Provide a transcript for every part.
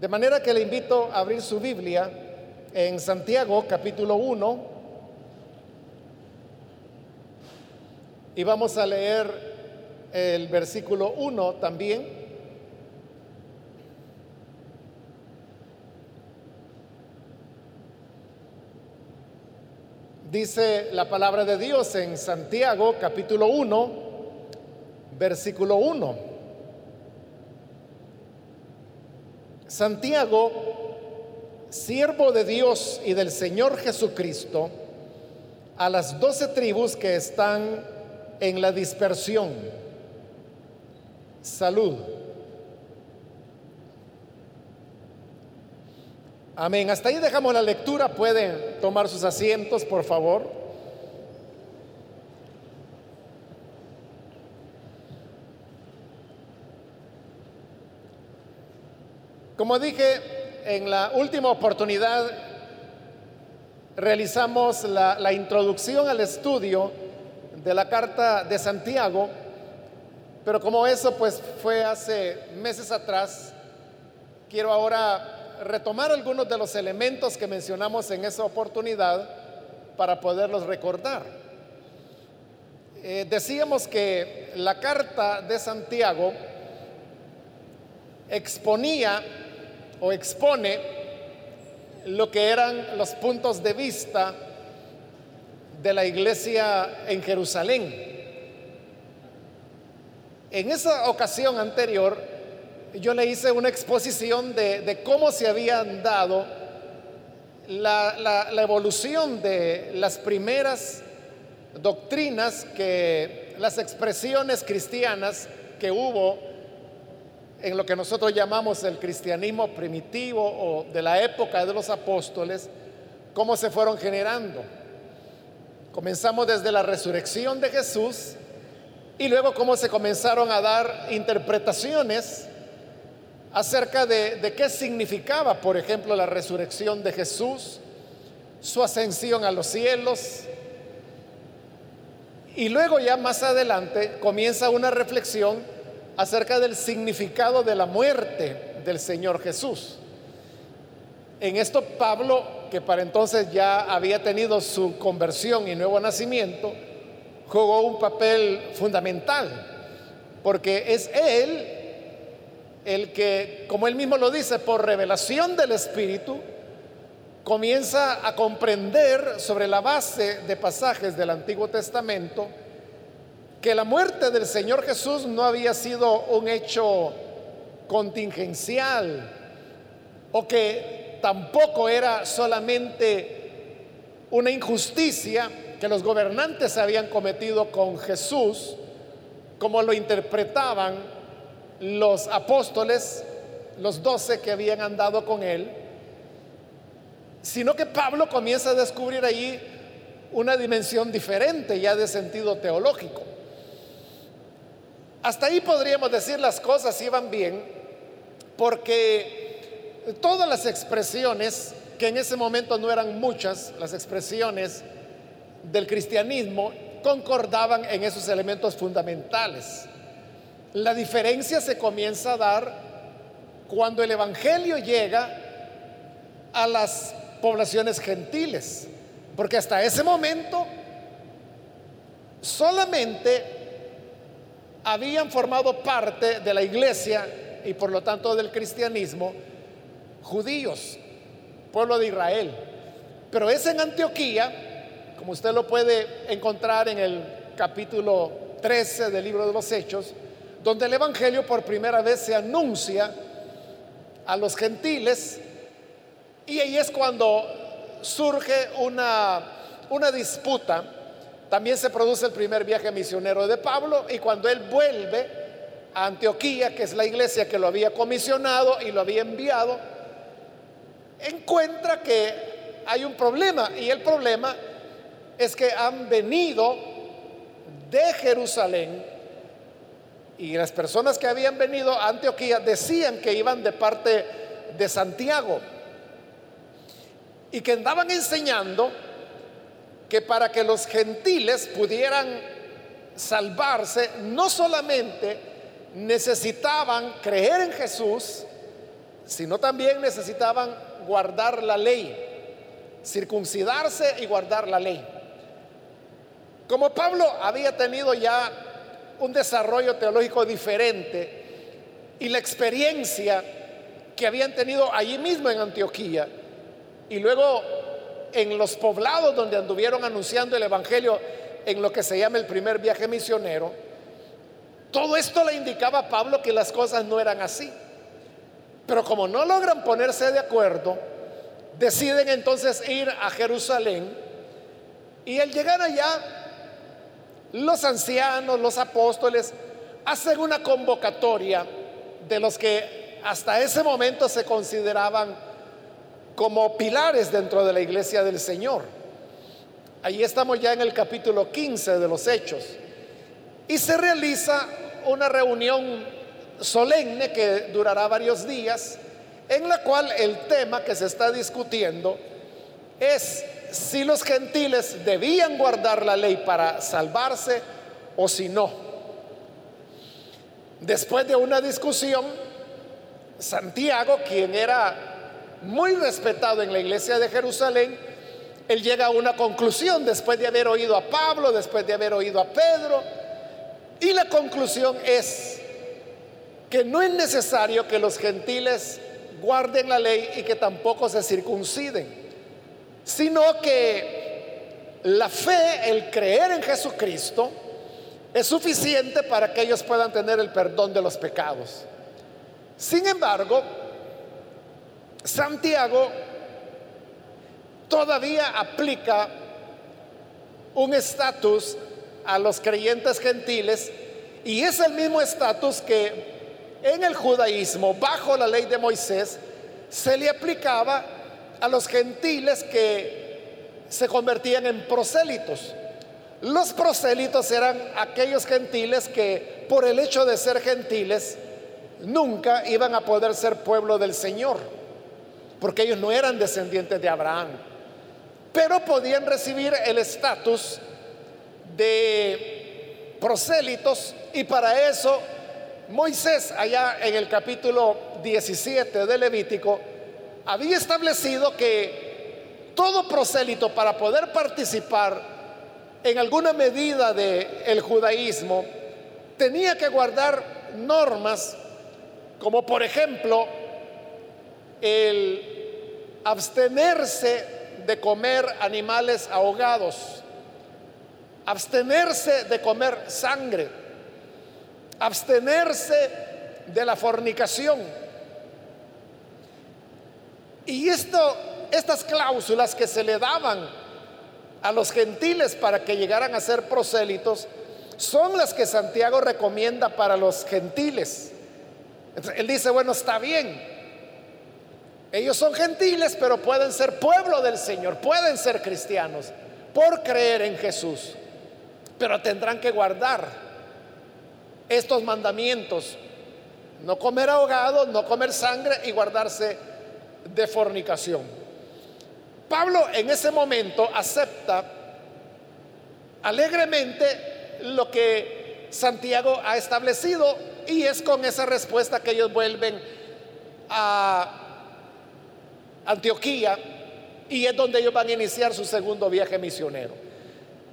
De manera que le invito a abrir su Biblia en Santiago capítulo 1 y vamos a leer el versículo 1 también. Dice la palabra de Dios en Santiago capítulo 1, versículo 1. Santiago, siervo de Dios y del Señor Jesucristo, a las doce tribus que están en la dispersión. Salud. Amén. Hasta ahí dejamos la lectura. Pueden tomar sus asientos, por favor. Como dije, en la última oportunidad realizamos la, introducción al estudio de la carta de Santiago, pero como eso pues fue hace meses atrás, quiero ahora retomar algunos de los elementos que mencionamos en esa oportunidad para poderlos recordar. Eh, decíamos que la carta de Santiago exponía o expone lo que eran los puntos de vista de la iglesia en Jerusalén. En esa ocasión anterior, yo le hice una exposición de, cómo se habían dado la, la, la, evolución de las primeras doctrinas que las expresiones cristianas que hubo en lo que nosotros llamamos el cristianismo primitivo o de la época de los apóstoles, cómo se fueron generando. Comenzamos desde la resurrección de Jesús y luego cómo se comenzaron a dar interpretaciones acerca de, qué significaba, por ejemplo, la resurrección de Jesús, su ascensión a los cielos. Y luego ya más adelante comienza una reflexión acerca del significado de la muerte del Señor Jesús. En esto Pablo, que para entonces ya había tenido su conversión y nuevo nacimiento, jugó un papel fundamental, porque es él el que, como él mismo lo dice, por revelación del Espíritu, comienza a comprender sobre la base de pasajes del Antiguo Testamento, que la muerte del Señor Jesús no había sido un hecho contingencial o que tampoco era solamente una injusticia que los gobernantes habían cometido con Jesús, como lo interpretaban los apóstoles, los doce que habían andado con él, sino que Pablo comienza a descubrir allí una dimensión diferente ya de sentido teológico. Hasta ahí podríamos decir las cosas iban bien, porque todas las expresiones, que en ese momento no eran muchas, las expresiones del cristianismo, concordaban en esos elementos fundamentales. La diferencia se comienza a dar cuando el Evangelio llega a las poblaciones gentiles, porque hasta ese momento solamente habían formado parte de la iglesia y por lo tanto del cristianismo judíos, pueblo de Israel. Pero es en Antioquía, como usted lo puede encontrar en el capítulo 13 del libro de los Hechos, donde el Evangelio por primera vez se anuncia a los gentiles y ahí es cuando surge una, una disputa también se produce el primer viaje misionero de Pablo y cuando él vuelve a Antioquía, que es la iglesia que lo había comisionado y lo había enviado, encuentra que hay un problema y el problema es que han venido de Jerusalén y las personas que habían venido a Antioquía decían que iban de parte de Santiago y que andaban enseñando que para que los gentiles pudieran salvarse, no solamente necesitaban creer en Jesús, sino también necesitaban guardar la ley, circuncidarse y guardar la ley. Como Pablo había tenido ya un desarrollo teológico diferente y la experiencia que habían tenido allí mismo en Antioquía y luego en los poblados donde anduvieron anunciando el Evangelio en lo que se llama el primer viaje misionero, todo esto le indicaba a Pablo que las cosas no eran así. Pero como no logran ponerse de acuerdo, deciden entonces ir a Jerusalén y al llegar allá, los ancianos, los apóstoles, hacen una convocatoria de los que hasta ese momento se consideraban como pilares dentro de la iglesia del Señor. Ahí estamos ya en el capítulo 15 de los Hechos. Y se realiza una reunión solemne que durará varios días, en la cual el tema que se está discutiendo es si los gentiles debían guardar la ley para salvarse o si no. Después de una discusión, Santiago, quien era muy respetado en la iglesia de Jerusalén, él llega a una conclusión después de haber oído a Pablo, después de haber oído a Pedro, y la conclusión es que no es necesario que los gentiles guarden la ley y que tampoco se circunciden, sino que la fe, el creer en Jesucristo, es suficiente para que ellos puedan tener el perdón de los pecados. Sin embargo, Santiago todavía aplica un estatus a los creyentes gentiles y es el mismo estatus que en el judaísmo, bajo la ley de Moisés, se le aplicaba a los gentiles que se convertían en prosélitos. Los prosélitos eran aquellos gentiles que por el hecho de ser gentiles nunca iban a poder ser pueblo del Señor, porque ellos no eran descendientes de Abraham, pero podían recibir el estatus de prosélitos y para eso Moisés allá en el capítulo 17 de Levítico había establecido que todo prosélito para poder participar en alguna medida del el judaísmo tenía que guardar normas como por ejemplo el abstenerse de comer animales ahogados, abstenerse de comer sangre, abstenerse de la fornicación. Y esto, estas cláusulas que se le daban a los gentiles para que llegaran a ser prosélitos, son las que Santiago recomienda para los gentiles. él dice, bueno, está bien. Ellos son gentiles, pero pueden ser pueblo del Señor, pueden ser cristianos por creer en Jesús, pero tendrán que guardar estos mandamientos, no comer ahogado, no comer sangre y guardarse de fornicación. Pablo en ese momento acepta alegremente lo que Santiago ha establecido y es con esa respuesta que ellos vuelven a Antioquía y es donde ellos van a iniciar su segundo viaje misionero.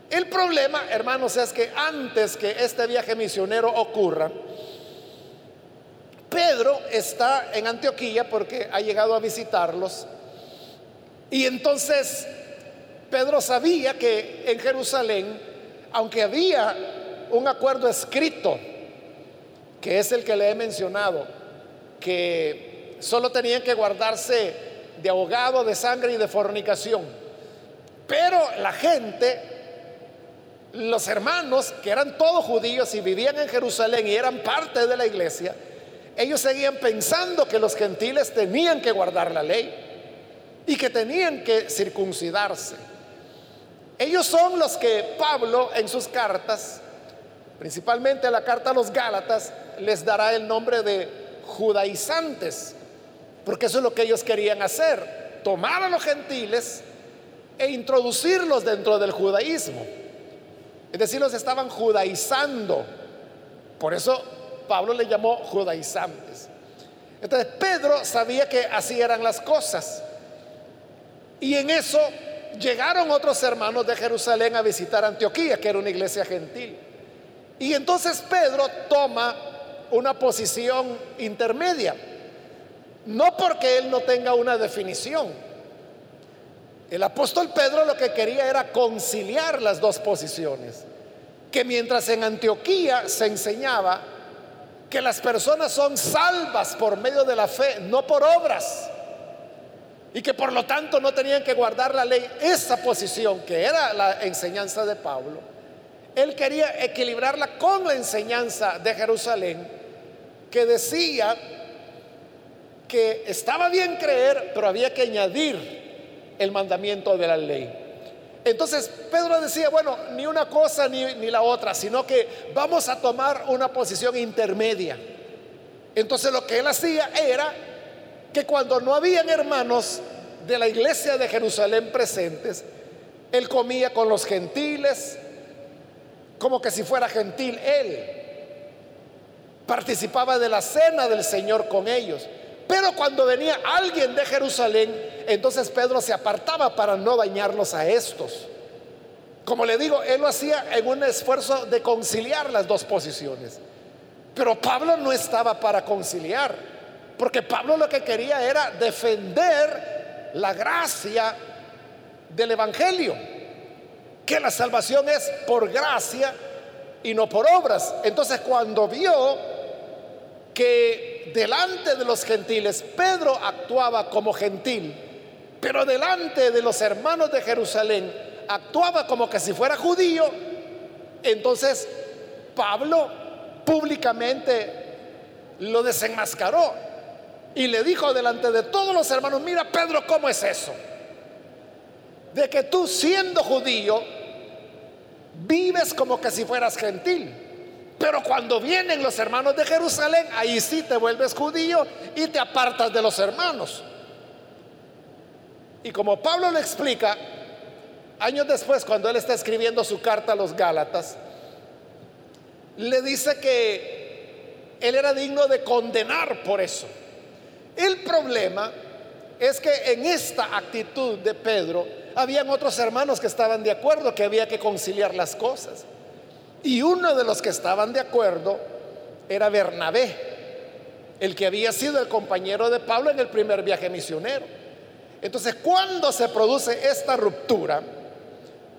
El problema, hermanos, es que antes que este viaje misionero ocurra, Pedro está en Antioquía porque ha llegado a visitarlos. Y entonces Pedro sabía que en Jerusalén, aunque había un acuerdo escrito, que es el que le he mencionado, que solo tenían que guardarse de ahogado, de sangre y de fornicación. Pero la gente, los hermanos, que eran todos judíos y vivían en Jerusalén y eran parte de la iglesia, ellos seguían pensando que los gentiles tenían que guardar la ley y que tenían que circuncidarse. Ellos son los que Pablo en sus cartas, principalmente la carta a los Gálatas, les dará el nombre de judaizantes, porque eso es lo que ellos querían hacer, tomar a los gentiles e introducirlos dentro del judaísmo. Es decir, los estaban judaizando. Por eso Pablo le llamó judaizantes. Entonces Pedro sabía que así eran las cosas. Y en eso llegaron otros hermanos de Jerusalén a visitar Antioquía, que era una iglesia gentil. Y entonces Pedro toma una posición intermedia. No porque él no tenga una definición. El apóstol Pedro lo que quería era conciliar las dos posiciones. Que mientras en Antioquía se enseñaba que las personas son salvas por medio de la fe, no por obras, y que por lo tanto no tenían que guardar la ley, esa posición que era la enseñanza de Pablo, él quería equilibrarla con la enseñanza de Jerusalén, que decía que estaba bien creer, pero había que añadir el mandamiento de la ley. Entonces Pedro decía, bueno, ni una cosa ni, ni, la otra, sino que vamos a tomar una posición intermedia. Entonces lo que él hacía era que cuando no habían hermanos de la iglesia de Jerusalén presentes, él comía con los gentiles, como que si fuera gentil él. Participaba de la cena del Señor con ellos. Pero cuando venía alguien de Jerusalén, entonces Pedro se apartaba para no dañarlos a estos. Como le digo, él lo hacía en un esfuerzo de conciliar las dos posiciones. Pero Pablo no estaba para conciliar, porque Pablo lo que quería era defender la gracia del Evangelio, que la salvación es por gracia y no por obras. Entonces cuando vio que delante de los gentiles Pedro actuaba como gentil, pero delante de los hermanos de Jerusalén actuaba como que si fuera judío, entonces Pablo públicamente lo desenmascaró y le dijo delante de todos los hermanos, mira Pedro, ¿cómo es eso? De que tú siendo judío, vives como que si fueras gentil. Pero cuando vienen los hermanos de Jerusalén, ahí sí te vuelves judío y te apartas de los hermanos. Y como Pablo le explica, años después, cuando él está escribiendo su carta a los Gálatas, le dice que él era digno de condenar por eso. El problema es que en esta actitud de Pedro, habían otros hermanos que estaban de acuerdo que había que conciliar las cosas. Y uno de los que estaban de acuerdo era Bernabé, el que había sido el compañero de Pablo en el primer viaje misionero. Entonces, cuando se produce esta ruptura,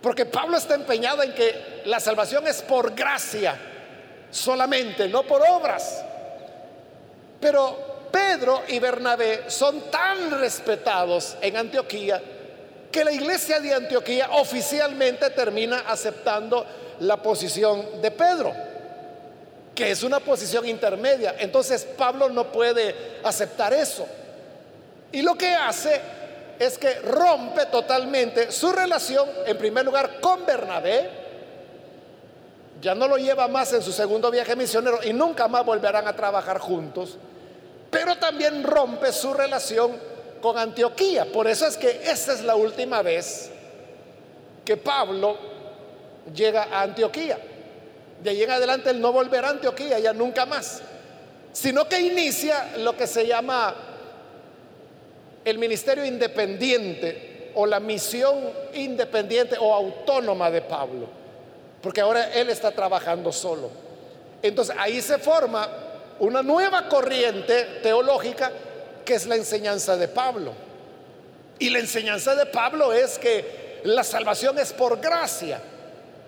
porque Pablo está empeñado en que la salvación es por gracia solamente, no por obras. Pero Pedro y Bernabé son tan respetados en Antioquía que la iglesia de Antioquía oficialmente termina aceptando la posición de Pedro, que es una posición intermedia. Entonces Pablo no puede aceptar eso. Y lo que hace es que rompe totalmente su relación, en primer lugar, con Bernabé. Ya no lo lleva más en su segundo viaje misionero y nunca más volverán a trabajar juntos. Pero también rompe su relación con Antioquía. Por eso es que esta es la última vez que Pablo llega a Antioquía. De ahí en adelante él no volverá a Antioquía ya nunca más, sino que inicia lo que se llama el ministerio independiente o la misión independiente o autónoma de Pablo, porque ahora él está trabajando solo. Entonces ahí se forma una nueva corriente teológica que es la enseñanza de Pablo. Y la enseñanza de Pablo es que la salvación es por gracia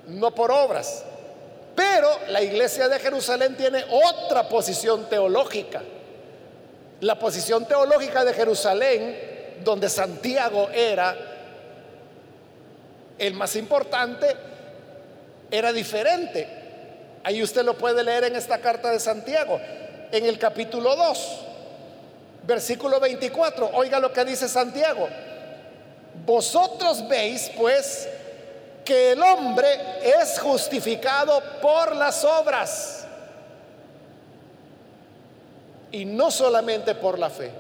no por obras. Pero la iglesia de Jerusalén tiene otra posición teológica. La posición teológica de Jerusalén, donde Santiago era el más importante, era diferente. Ahí usted lo puede leer en esta carta de Santiago, en el capítulo 2, versículo 24. Oiga lo que dice Santiago. Vosotros veis, pues, que el hombre es justificado por las obras y no solamente por la fe.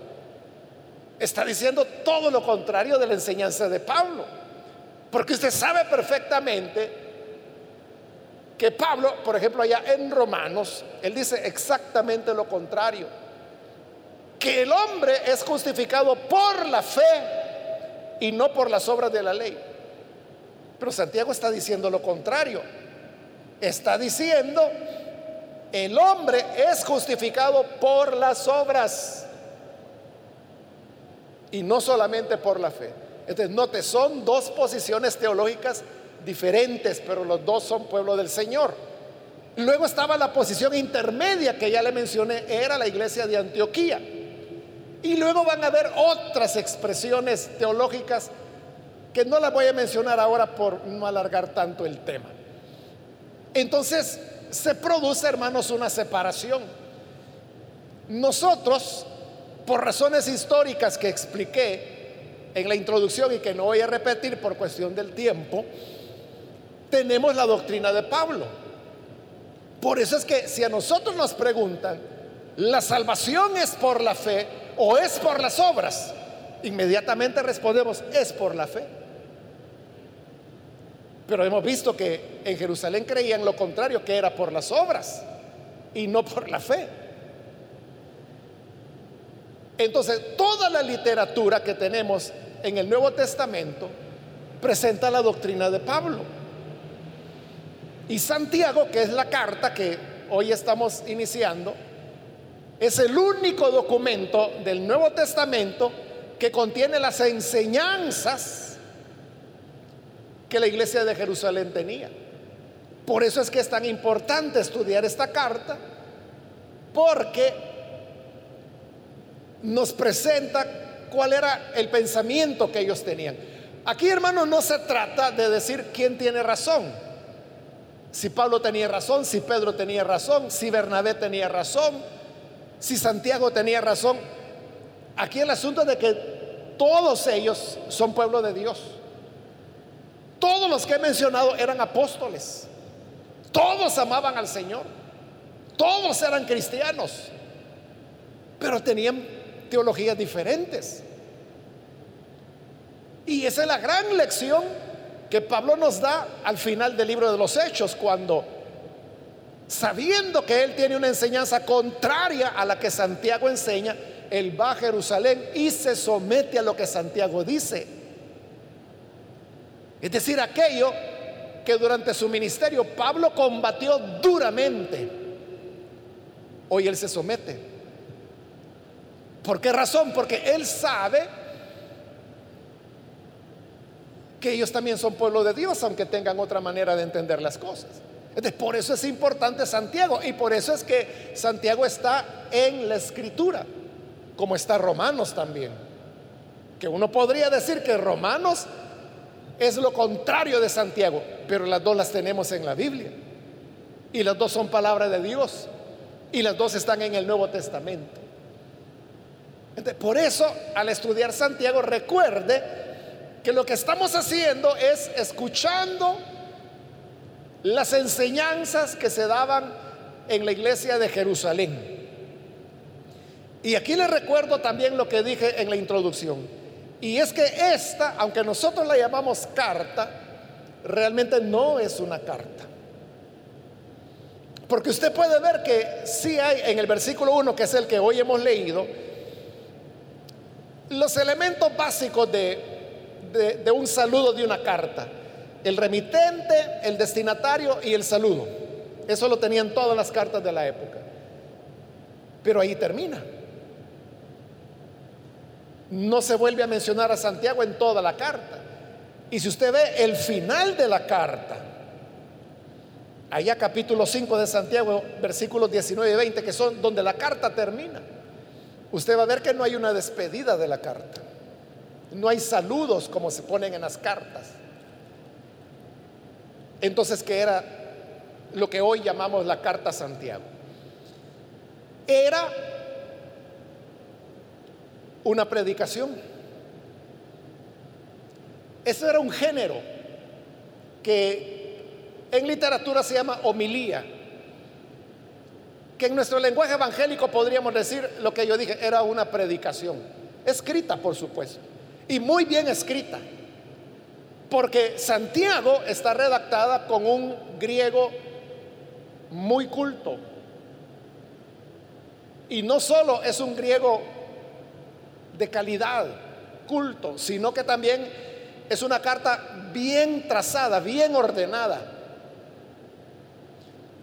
Está diciendo todo lo contrario de la enseñanza de Pablo, porque usted sabe perfectamente que Pablo, por ejemplo, allá en Romanos, él dice exactamente lo contrario. que el hombre es justificado por la fe y no por las obras de la ley. Pero Santiago está diciendo lo contrario. Está diciendo, el hombre es justificado por las obras y no solamente por la fe. Entonces, note, son dos posiciones teológicas diferentes, pero los dos son pueblo del Señor. Luego estaba la posición intermedia que ya le mencioné, era la iglesia de Antioquía. Y luego van a haber otras expresiones teológicas que no las voy a mencionar ahora por no alargar tanto el tema. Entonces se produce, hermanos, una separación. Nosotros, por razones históricas que expliqué en la introducción y que no voy a repetir por cuestión del tiempo, tenemos la doctrina de Pablo. Por eso es que si a nosotros nos preguntan, ¿la salvación es por la fe o es por las obras? Inmediatamente respondemos, es por la fe. Pero hemos visto que en Jerusalén creían lo contrario, que era por las obras y no por la fe. Entonces, toda la literatura que tenemos en el Nuevo Testamento presenta la doctrina de Pablo. Y Santiago, que es la carta que hoy estamos iniciando, es el único documento del Nuevo Testamento que contiene las enseñanzas que la iglesia de Jerusalén tenía. Por eso es que es tan importante estudiar esta carta, porque nos presenta cuál era el pensamiento que ellos tenían. Aquí, hermanos, no se trata de decir quién tiene razón si Pablo tenía razón, si Pedro tenía razón, si Bernabé tenía razón, si Santiago tenía razón. Aquí el asunto de que todos ellos son pueblo de Dios. Todos los que he mencionado eran apóstoles. Todos amaban al Señor. Todos eran cristianos. Pero tenían teologías diferentes. Y esa es la gran lección que Pablo nos da al final del libro de los Hechos, cuando, sabiendo que él tiene una enseñanza contraria a la que Santiago enseña, él va a Jerusalén y se somete a lo que Santiago dice. Es decir, aquello que durante su ministerio Pablo combatió duramente, hoy él se somete. ¿Por qué razón? Porque él sabe que ellos también son pueblo de Dios, aunque tengan otra manera de entender las cosas. Entonces, por eso es importante Santiago y por eso es que Santiago está en la escritura, como está Romanos también. Que uno podría decir que Romanos es lo contrario de Santiago, pero las dos las tenemos en la Biblia. Y las dos son palabra de Dios. Y las dos están en el Nuevo Testamento. Por eso, al estudiar Santiago, recuerde que lo que estamos haciendo es escuchando las enseñanzas que se daban en la iglesia de Jerusalén. Y aquí les recuerdo también lo que dije en la introducción. Y es que esta, aunque nosotros la llamamos carta, realmente no es una carta. Porque usted puede ver que sí hay en el versículo 1, que es el que hoy hemos leído, los elementos básicos de de, un saludo de una carta. El remitente, el destinatario y el saludo. Eso lo tenían todas las cartas de la época. Pero ahí termina. No se vuelve a mencionar a Santiago en toda la carta. Y si usted ve el final de la carta, allá capítulo 5 de Santiago, versículos 19 y 20, que son donde la carta termina, usted va a ver que no hay una despedida de la carta. No hay saludos como se ponen en las cartas. Entonces, ¿qué era lo que hoy llamamos la carta Santiago? Era una predicación. Eso era un género que en literatura se llama homilía, que en nuestro lenguaje evangélico podríamos decir lo que yo dije, era una predicación, escrita por supuesto y muy bien escrita, porque Santiago está redactada con un griego muy culto. Y no solo es un griego de calidad, culto, sino que también es una carta bien trazada, bien ordenada.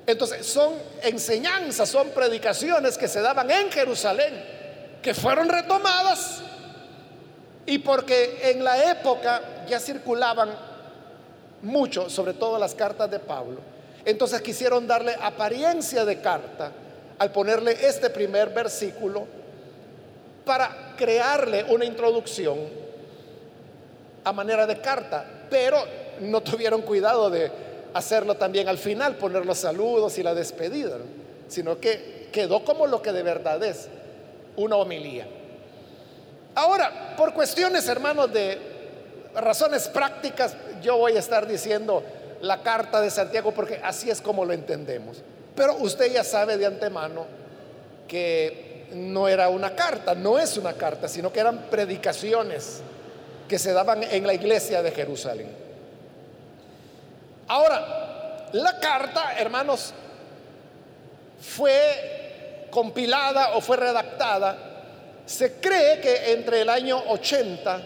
Entonces, son enseñanzas, son predicaciones que se daban en Jerusalén, que fueron retomadas y porque en la época ya circulaban mucho, sobre todo las cartas de Pablo. Entonces quisieron darle apariencia de carta al ponerle este primer versículo para crearle una introducción a manera de carta, pero no tuvieron cuidado de hacerlo también al final, poner los saludos y la despedida, sino que quedó como lo que de verdad es, una homilía. Ahora, por cuestiones, hermanos, de razones prácticas, yo voy a estar diciendo la carta de Santiago porque así es como lo entendemos. Pero usted ya sabe de antemano que no era una carta, no es una carta, sino que eran predicaciones que se daban en la iglesia de Jerusalén. Ahora, la carta, hermanos, fue compilada o fue redactada, se cree que entre el año 80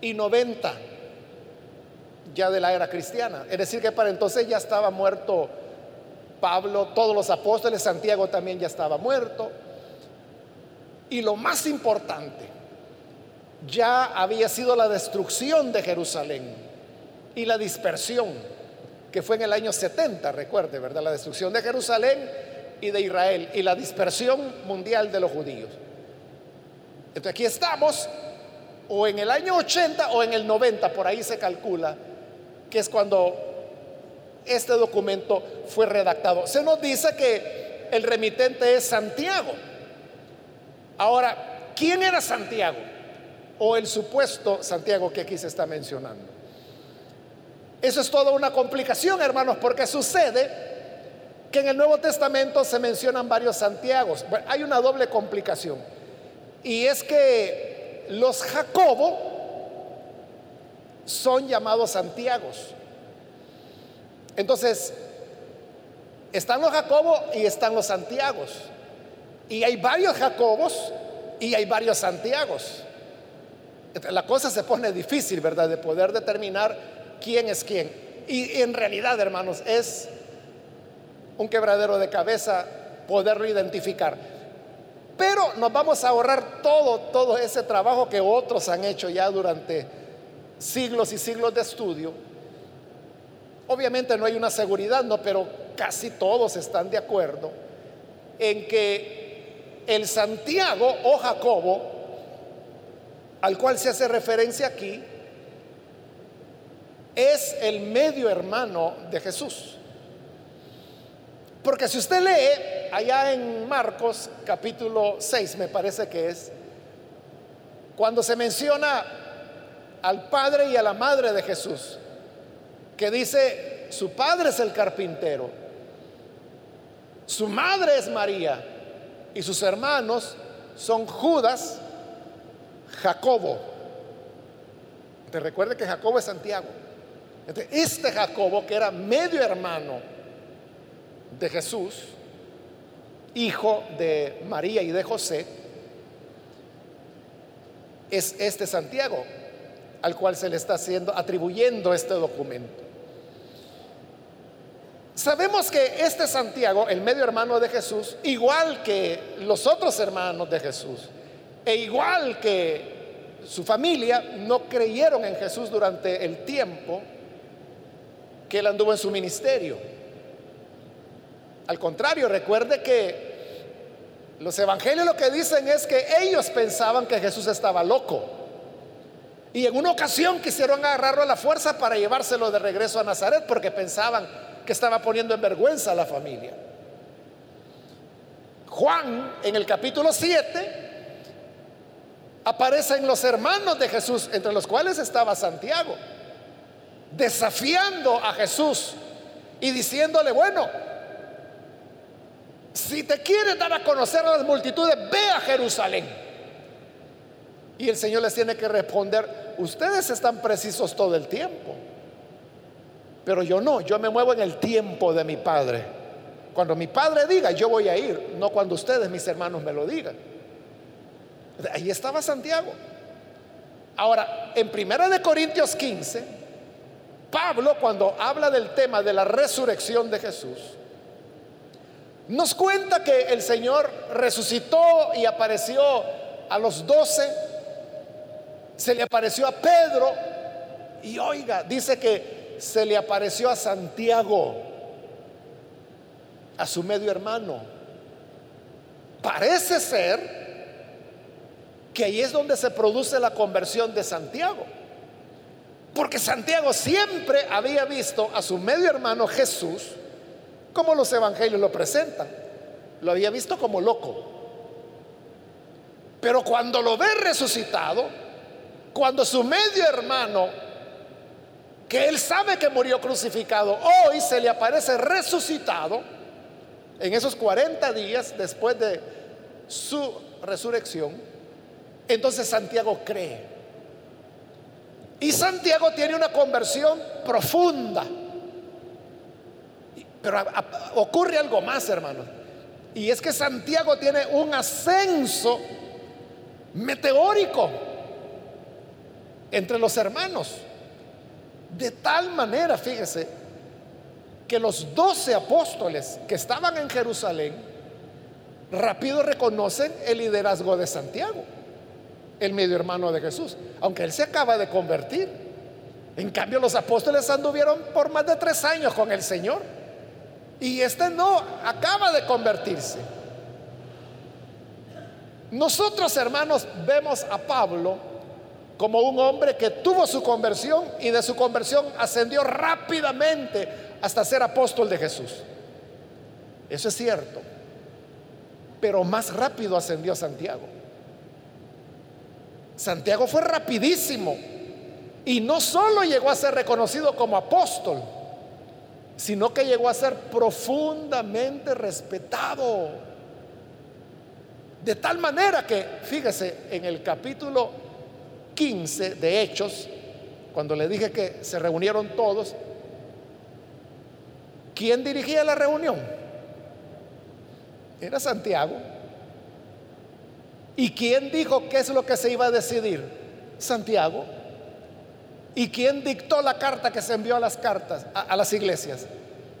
y 90 ya de la era cristiana. Es decir, que para entonces ya estaba muerto Pablo, todos los apóstoles, Santiago también ya estaba muerto. Y lo más importante, ya había sido la destrucción de Jerusalén y la dispersión, que fue en el año 70, recuerde, ¿verdad? La destrucción de Jerusalén y de Israel y la dispersión mundial de los judíos. Entonces aquí estamos, o en el año 80 o en el 90, por ahí se calcula, que es cuando este documento fue redactado. Se nos dice que el remitente es Santiago. Ahora, ¿quién era Santiago? O el supuesto Santiago que aquí se está mencionando. Eso es toda una complicación, hermanos, porque sucede que en el Nuevo Testamento se mencionan varios Santiagos. hay una doble complicación. Y es que los Jacobo son llamados Santiagos. Entonces, están los Jacobos y están los Santiagos. Y hay varios Jacobos y hay varios Santiagos. La cosa se pone difícil, ¿verdad? De poder determinar quién es quién. Y en realidad, hermanos, es un quebradero de cabeza poderlo identificar. Pero nos vamos a ahorrar todo, todo ese trabajo que otros han hecho ya durante siglos y siglos de estudio Obviamente no hay una seguridad, no, pero casi todos están de acuerdo en que el Santiago o Jacobo, al cual se hace referencia aquí, es el medio hermano de Jesús. Porque si usted lee allá en Marcos capítulo 6, me parece que es, cuando se menciona al padre y a la madre de Jesús, que dice, su padre es el carpintero, su madre es María y sus hermanos son Judas, Jacobo. Te recuerde que Jacobo es Santiago. Este Jacobo, que era medio hermano de Jesús, hijo de María y de José, es este Santiago al cual se le está haciendo atribuyendo este documento. Sabemos que este Santiago, el medio hermano de Jesús, igual que los otros hermanos de Jesús, e igual que su familia, no creyeron en Jesús durante el tiempo que él anduvo en su ministerio. Al contrario, recuerde que los evangelios lo que dicen es que ellos pensaban que Jesús estaba loco. Y en una ocasión quisieron agarrarlo a la fuerza para llevárselo de regreso a Nazaret porque pensaban que estaba poniendo en vergüenza a la familia. Juan, en el capítulo 7, aparecen los hermanos de Jesús, entre los cuales estaba Santiago, desafiando a Jesús y diciéndole, bueno, si te quieres dar a conocer a las multitudes, ve a Jerusalén. Y el Señor les tiene que responder, ustedes están precisos todo el tiempo. Pero yo no, yo me muevo en el tiempo de mi Padre. Cuando mi Padre diga, yo voy a ir, no cuando ustedes, mis hermanos, me lo digan. Ahí estaba Santiago. Ahora, en Primera de Corintios 15, Pablo cuando habla del tema de la resurrección de Jesús, nos cuenta que el Señor resucitó y apareció a los doce, se le apareció a Pedro y oiga, dice que se le apareció a Santiago, a su medio hermano. Parece ser que ahí es donde se produce la conversión de Santiago. Porque Santiago siempre había visto a su medio hermano Jesús como los evangelios lo presentan. Lo había visto como loco. Pero cuando lo ve resucitado, cuando su medio hermano, que él sabe que murió crucificado, hoy se le aparece resucitado, en esos 40 días después de su resurrección, entonces Santiago cree. Y Santiago tiene una conversión profunda. Pero ocurre algo más, hermanos. Y es que Santiago tiene un ascenso meteórico entre los hermanos. De tal manera, fíjese, que los doce apóstoles que estaban en Jerusalén rápido reconocen el liderazgo de Santiago el medio hermano de Jesús, aunque él se acaba de convertir. En cambio, los apóstoles anduvieron por más de tres años con el Señor. Y este no, acaba de convertirse. Nosotros, hermanos, vemos a Pablo como un hombre que tuvo su conversión y de su conversión ascendió rápidamente hasta ser apóstol de Jesús. Eso es cierto. Pero más rápido ascendió Santiago. Santiago fue rapidísimo y no solo llegó a ser reconocido como apóstol, sino que llegó a ser profundamente respetado. De tal manera que, fíjese, en el capítulo 15 de Hechos, cuando le dije que se reunieron todos, ¿quién dirigía la reunión? Era Santiago. ¿Y quién dijo qué es lo que se iba a decidir? Santiago. ¿Y quién dictó la carta que se envió a las cartas, a, las iglesias?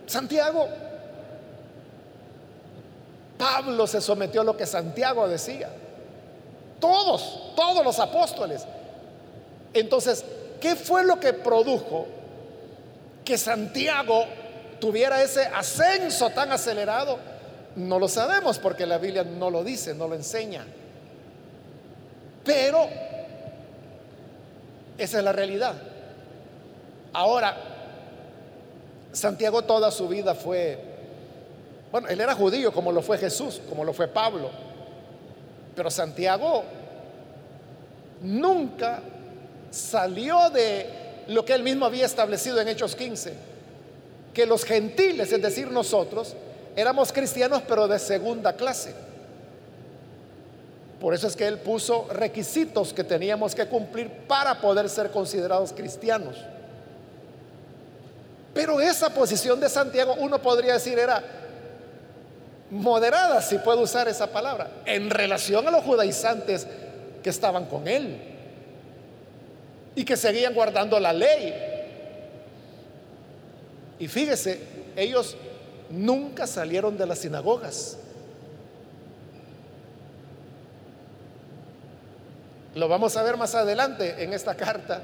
Santiago. Pablo se sometió a lo que Santiago decía. Todos, todos los apóstoles. Entonces, ¿qué fue lo que produjo que Santiago tuviera ese ascenso tan acelerado? No lo sabemos porque la Biblia no lo dice, no lo enseña. Pero esa es la realidad. Ahora, Santiago toda su vida fue, bueno, él era judío como lo fue Jesús, como lo fue Pablo, pero Santiago nunca salió de lo que él mismo había establecido en Hechos 15, que los gentiles, es decir, nosotros, éramos cristianos pero de segunda clase. Por eso es que él puso requisitos que teníamos que cumplir para poder ser considerados cristianos. Pero esa posición de Santiago, uno podría decir, era moderada, si puedo usar esa palabra, en relación a los judaizantes que estaban con él y que seguían guardando la ley. Y fíjese, ellos nunca salieron de las sinagogas. Lo vamos a ver más adelante en esta carta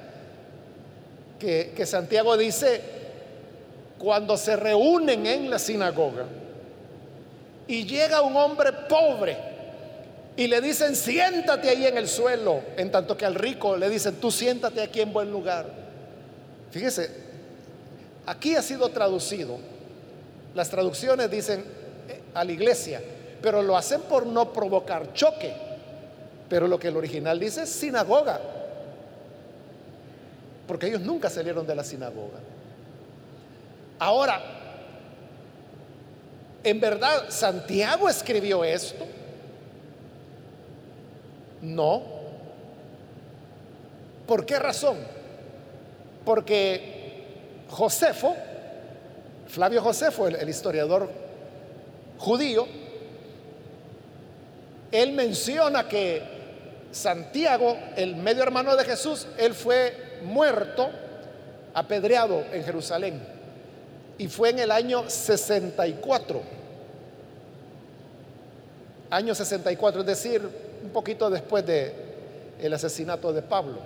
que, que Santiago dice, cuando se reúnen en la sinagoga y llega un hombre pobre y le dicen, siéntate ahí en el suelo, en tanto que al rico le dicen, tú siéntate aquí en buen lugar. Fíjese, aquí ha sido traducido. Las traducciones dicen eh, a la iglesia, pero lo hacen por no provocar choque. Pero lo que el original dice es sinagoga. Porque ellos nunca salieron de la sinagoga. Ahora, ¿en verdad Santiago escribió esto? No. ¿Por qué razón? Porque Josefo, Flavio Josefo, el, historiador judío, él menciona que Santiago, el medio hermano de Jesús, él fue muerto, apedreado en Jerusalén. Y fue en el año 64. Año 64, es decir, un poquito después de el asesinato de Pablo.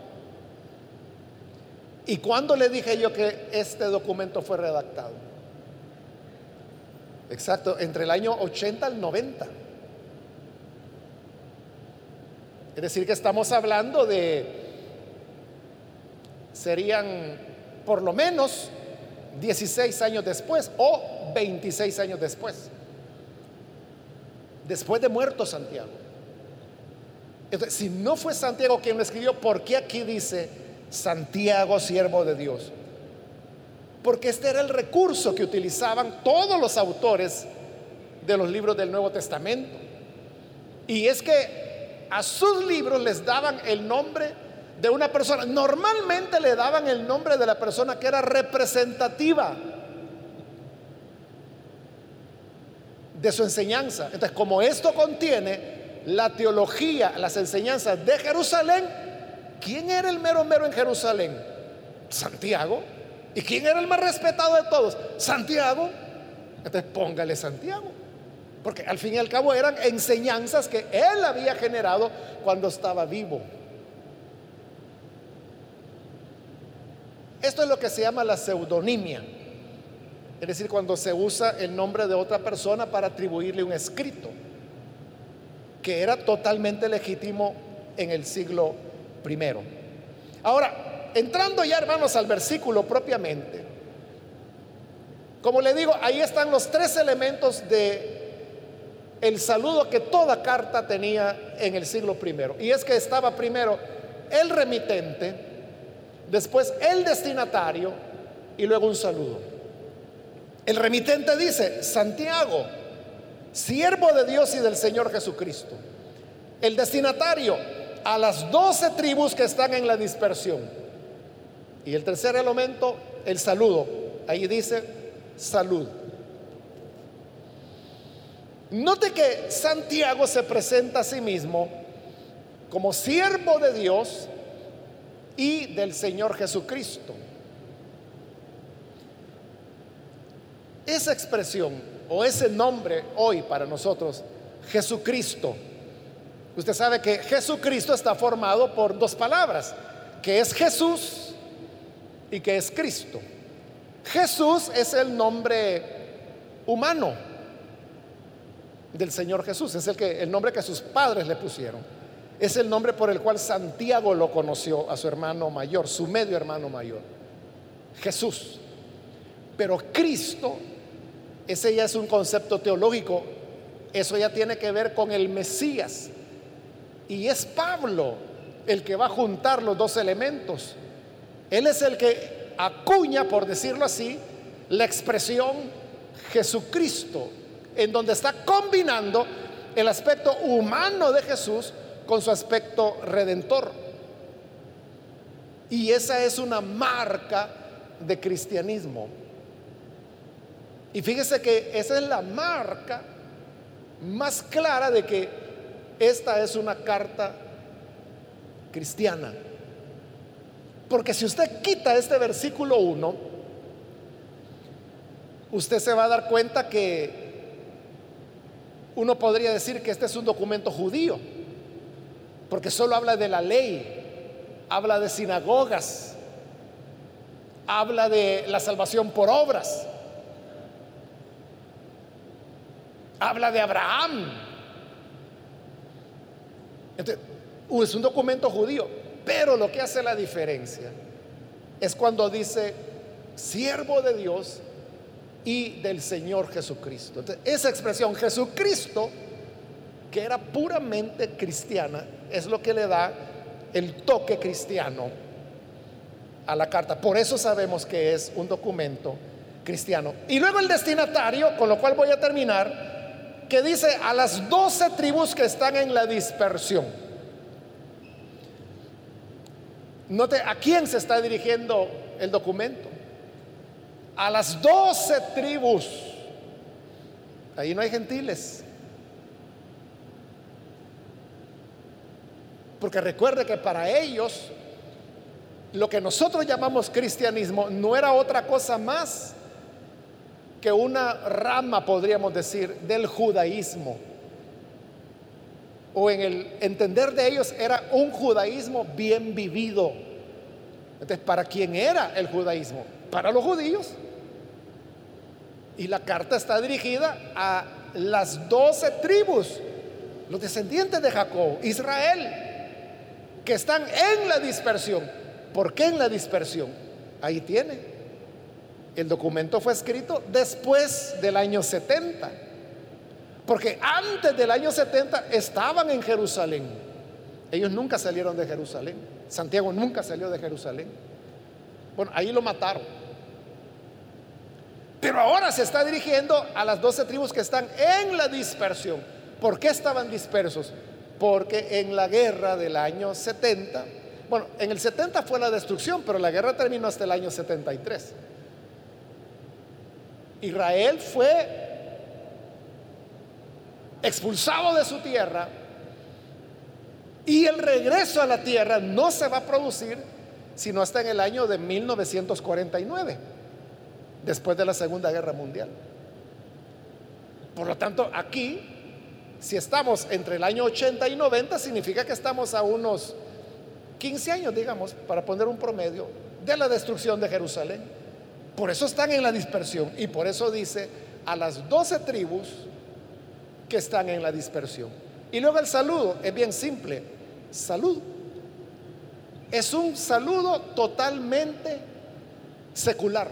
¿Y cuándo le dije yo que este documento fue redactado? Exacto, entre el año 80 al 90. Es decir, que estamos hablando de, serían por lo menos 16 años después o 26 años después, después de muerto Santiago. Entonces, si no fue Santiago quien lo escribió, ¿por qué aquí dice Santiago, siervo de Dios? Porque este era el recurso que utilizaban todos los autores de los libros del Nuevo Testamento. Y es que a sus libros les daban el nombre de una persona. Normalmente le daban el nombre de la persona que era representativa de su enseñanza. Entonces, como esto contiene la teología, las enseñanzas de Jerusalén, ¿quién era el mero mero en Jerusalén? Santiago. ¿Y quién era el más respetado de todos? Santiago. Entonces, póngale Santiago. Porque al fin y al cabo eran enseñanzas que él había generado cuando estaba vivo. Esto es lo que se llama la pseudonimia. Es decir, cuando se usa el nombre de otra persona para atribuirle un escrito, que era totalmente legítimo en el siglo primero. Ahora, entrando ya hermanos al versículo propiamente, como le digo, ahí están los tres elementos de el saludo que toda carta tenía en el siglo primero. Y es que estaba primero el remitente, después el destinatario y luego un saludo. El remitente dice, Santiago, siervo de Dios y del Señor Jesucristo. El destinatario, a las doce tribus que están en la dispersión. Y el tercer elemento, el saludo. Ahí dice, salud. Note que Santiago se presenta a sí mismo como siervo de Dios y del Señor Jesucristo. Esa expresión o ese nombre hoy para nosotros, Jesucristo, usted sabe que Jesucristo está formado por dos palabras, que es Jesús y que es Cristo. Jesús es el nombre humano del Señor Jesús. Es el, que, el nombre que sus padres le pusieron. Es el nombre por el cual Santiago lo conoció a su hermano mayor, su medio hermano mayor. Jesús. Pero Cristo, ese ya es un concepto teológico. Eso ya tiene que ver con el Mesías. Y es Pablo el que va a juntar los dos elementos. Él es el que acuña, por decirlo así, la expresión Jesucristo en donde está combinando el aspecto humano de Jesús con su aspecto redentor. Y esa es una marca de cristianismo. Y fíjese que esa es la marca más clara de que esta es una carta cristiana. Porque si usted quita este versículo 1, usted se va a dar cuenta que uno podría decir que este es un documento judío, porque solo habla de la ley, habla de sinagogas, habla de la salvación por obras, habla de Abraham. Entonces, es un documento judío, pero lo que hace la diferencia es cuando dice siervo de Dios y del Señor Jesucristo. esa expresión Jesucristo, que era puramente cristiana, es lo que le da el toque cristiano a la carta. Por eso sabemos que es un documento cristiano. Y luego el destinatario, con lo cual voy a terminar, que dice a las doce tribus que están en la dispersión. Note a quién se está dirigiendo el documento a las doce tribus. Ahí no hay gentiles. Porque recuerde que para ellos lo que nosotros llamamos cristianismo no era otra cosa más que una rama, podríamos decir, del judaísmo. O en el entender de ellos era un judaísmo bien vivido. Entonces, ¿para quién era el judaísmo? Para los judíos. Y la carta está dirigida a las doce tribus, los descendientes de Jacob, Israel, que están en la dispersión. ¿Por qué en la dispersión? Ahí tiene. El documento fue escrito después del año 70. Porque antes del año 70 estaban en Jerusalén. Ellos nunca salieron de Jerusalén. Santiago nunca salió de Jerusalén. Bueno, ahí lo mataron. Pero ahora se está dirigiendo a las doce tribus que están en la dispersión. ¿Por qué estaban dispersos? Porque en la guerra del año 70, bueno, en el 70 fue la destrucción, pero la guerra terminó hasta el año 73. Israel fue expulsado de su tierra y el regreso a la tierra no se va a producir sino hasta en el año de 1949, después de la Segunda Guerra Mundial. Por lo tanto, aquí, si estamos entre el año 80 y 90, significa que estamos a unos 15 años, digamos, para poner un promedio, de la destrucción de Jerusalén. Por eso están en la dispersión y por eso dice a las 12 tribus que están en la dispersión. Y luego el saludo es bien simple, salud. Es un saludo totalmente secular.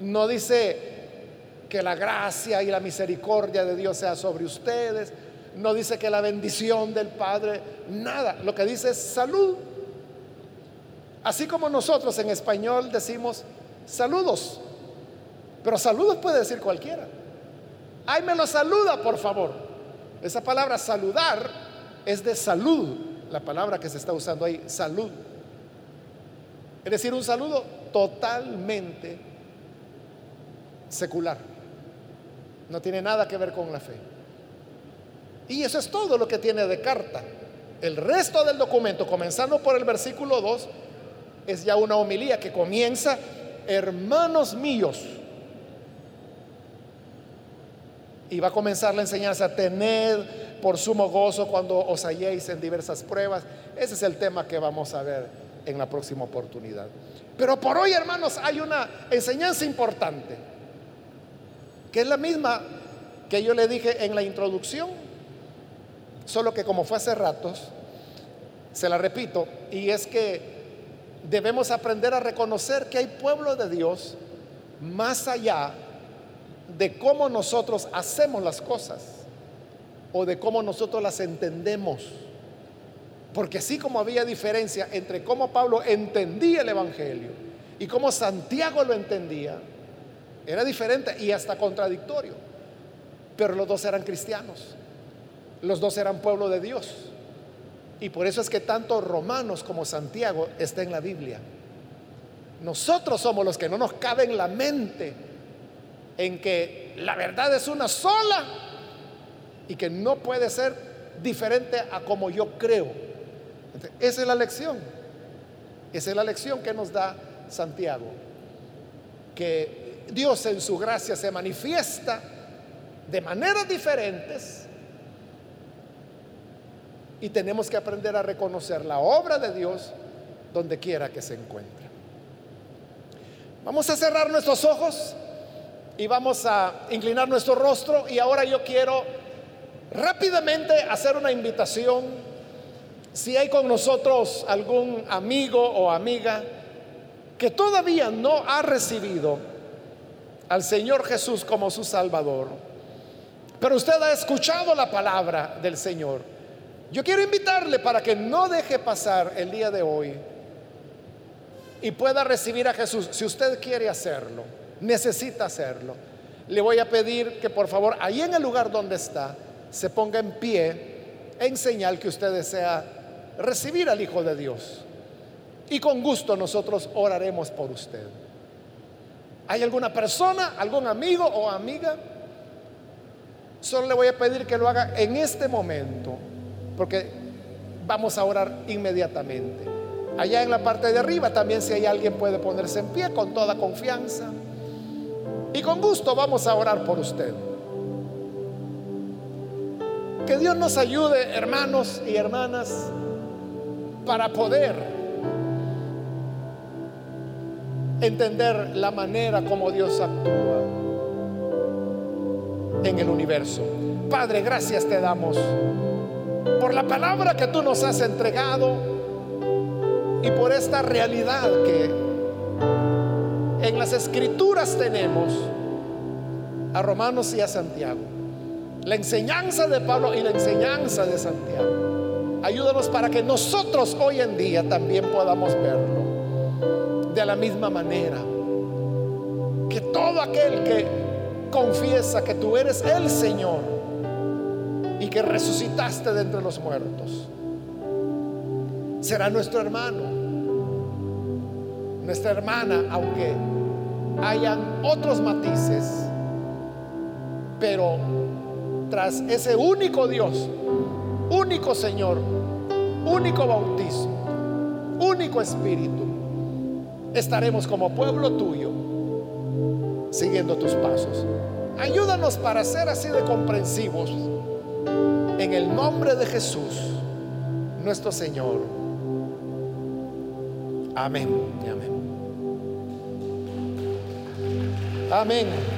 No dice que la gracia y la misericordia de Dios sea sobre ustedes. No dice que la bendición del Padre, nada. Lo que dice es salud. Así como nosotros en español decimos saludos, pero saludos puede decir cualquiera. Ay, me lo saluda, por favor. Esa palabra saludar es de salud, la palabra que se está usando ahí, salud. Es decir, un saludo totalmente secular. No tiene nada que ver con la fe. Y eso es todo lo que tiene de carta. El resto del documento, comenzando por el versículo 2, es ya una homilía que comienza, hermanos míos. Y va a comenzar la enseñanza, tened por sumo gozo cuando os halléis en diversas pruebas. Ese es el tema que vamos a ver en la próxima oportunidad. Pero por hoy, hermanos, hay una enseñanza importante, que es la misma que yo le dije en la introducción, solo que como fue hace ratos, se la repito, y es que debemos aprender a reconocer que hay pueblo de Dios más allá de cómo nosotros hacemos las cosas o de cómo nosotros las entendemos. Porque así como había diferencia entre cómo Pablo entendía el Evangelio y cómo Santiago lo entendía, era diferente y hasta contradictorio. Pero los dos eran cristianos, los dos eran pueblo de Dios. Y por eso es que tanto Romanos como Santiago está en la Biblia. Nosotros somos los que no nos cabe en la mente en que la verdad es una sola y que no puede ser diferente a como yo creo. esa es la lección. Esa es la lección que nos da Santiago. Que Dios en su gracia se manifiesta de maneras diferentes y tenemos que aprender a reconocer la obra de Dios donde quiera que se encuentre. Vamos a cerrar nuestros ojos y vamos a inclinar nuestro rostro y ahora yo quiero rápidamente hacer una invitación. Si hay con nosotros algún amigo o amiga que todavía no ha recibido al Señor Jesús como su Salvador, pero usted ha escuchado la palabra del Señor, yo quiero invitarle para que no deje pasar el día de hoy y pueda recibir a Jesús. Si usted quiere hacerlo, necesita hacerlo. Le voy a pedir que por favor, ahí en el lugar donde está, se ponga en pie en señal que usted desea recibir al Hijo de Dios. Y con gusto nosotros oraremos por usted. ¿Hay alguna persona, algún amigo o amiga? Solo le voy a pedir que lo haga en este momento, porque vamos a orar inmediatamente. Allá en la parte de arriba también si hay alguien puede ponerse en pie con toda confianza. Y con gusto vamos a orar por usted. Que Dios nos ayude, hermanos y hermanas, para poder entender la manera como Dios actúa en el universo. Padre, gracias te damos por la palabra que tú nos has entregado y por esta realidad que en las escrituras tenemos a Romanos y a Santiago. La enseñanza de Pablo y la enseñanza de Santiago. Ayúdanos para que nosotros hoy en día también podamos verlo de la misma manera. Que todo aquel que confiesa que tú eres el Señor que resucitaste de entre los muertos, será nuestro hermano, nuestra hermana, aunque hayan otros matices, pero tras ese único Dios, único Señor, único bautismo, único Espíritu, estaremos como pueblo tuyo siguiendo tus pasos. Ayúdanos para ser así de comprensivos. En el nombre de Jesús, nuestro Señor. Amén. Amén. Amén.